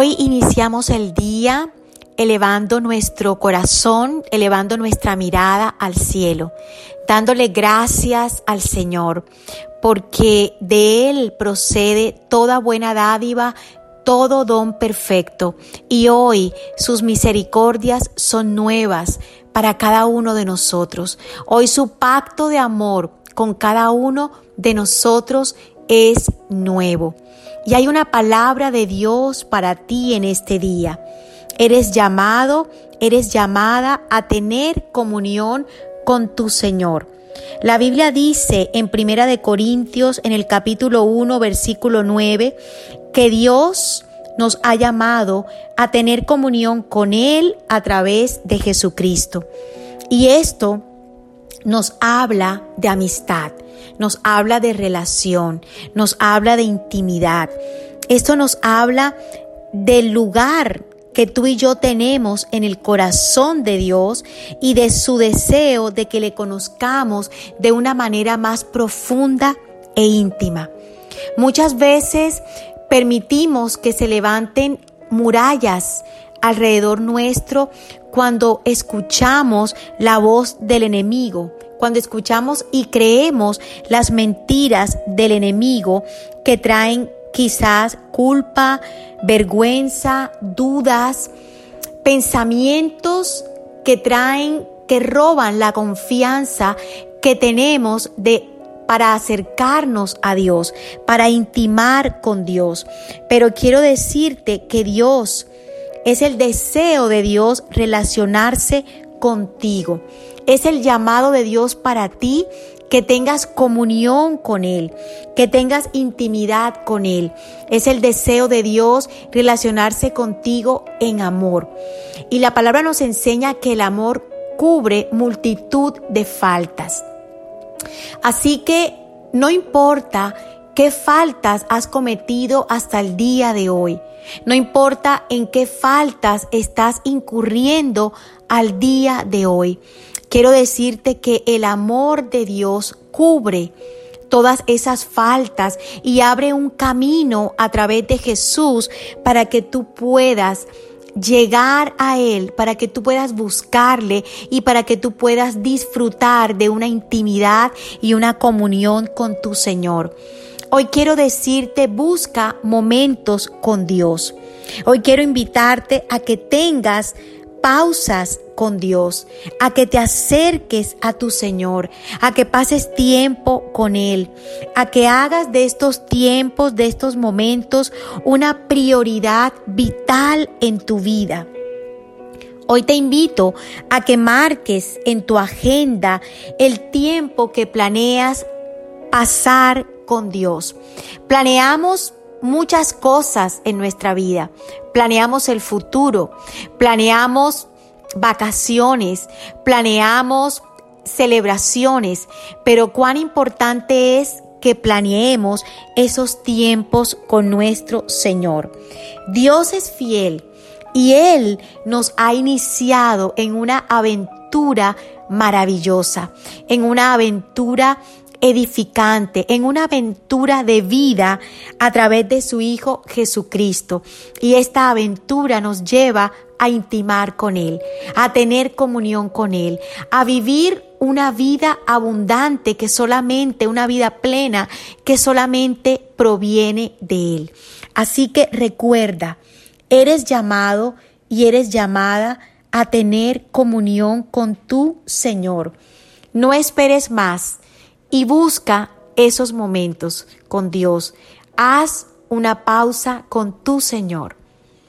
Hoy iniciamos el día elevando nuestro corazón, elevando nuestra mirada al cielo, dándole gracias al Señor, porque de Él procede toda buena dádiva, todo don perfecto, y hoy sus misericordias son nuevas para cada uno de nosotros. Hoy su pacto de amor con cada uno de nosotros es nuevo. Y hay una palabra de Dios para ti en este día. Eres llamado, eres llamada a tener comunión con tu Señor. La Biblia dice en Primera de Corintios en el capítulo 1 versículo 9 que Dios nos ha llamado a tener comunión con Él a través de Jesucristo. Y esto nos habla de amistad, nos habla de relación, nos habla de intimidad. Esto nos habla del lugar que tú y yo tenemos en el corazón de Dios y de su deseo de que le conozcamos de una manera más profunda e íntima. Muchas veces permitimos que se levanten murallas alrededor nuestro cuando escuchamos la voz del enemigo, cuando escuchamos y creemos las mentiras del enemigo que traen quizás culpa, vergüenza, dudas, pensamientos que traen, que roban la confianza que tenemos de para acercarnos a Dios, para intimar con Dios. Pero quiero decirte que Dios es el deseo de Dios relacionarse contigo. Es el llamado de Dios para ti que tengas comunión con Él, que tengas intimidad con Él. Es el deseo de Dios relacionarse contigo en amor. Y la palabra nos enseña que el amor cubre multitud de faltas. Así que no importa qué faltas has cometido hasta el día de hoy. No importa en qué faltas estás incurriendo al día de hoy. Quiero decirte que el amor de Dios cubre todas esas faltas y abre un camino a través de Jesús para que tú puedas llegar a Él, para que tú puedas buscarle y para que tú puedas disfrutar de una intimidad y una comunión con tu Señor. Hoy quiero decirte, busca momentos con Dios. Hoy quiero invitarte a que tengas pausas con Dios, a que te acerques a tu Señor, a que pases tiempo con Él, a que hagas de estos tiempos, de estos momentos, una prioridad vital en tu vida. Hoy te invito a que marques en tu agenda el tiempo que planeas pasar con Dios. Planeamos muchas cosas en nuestra vida. Planeamos el futuro, planeamos vacaciones, planeamos celebraciones, pero cuán importante es que planeemos esos tiempos con nuestro Señor. Dios es fiel y Él nos ha iniciado en una aventura maravillosa, en una aventura edificante, en una aventura de vida a través de su Hijo Jesucristo. Y esta aventura nos lleva a intimar con Él, a tener comunión con Él, a vivir una vida abundante que solamente, una vida plena que solamente proviene de Él. Así que recuerda, eres llamado y eres llamada a tener comunión con tu Señor. No esperes más y busca esos momentos con Dios. Haz una pausa con tu Señor.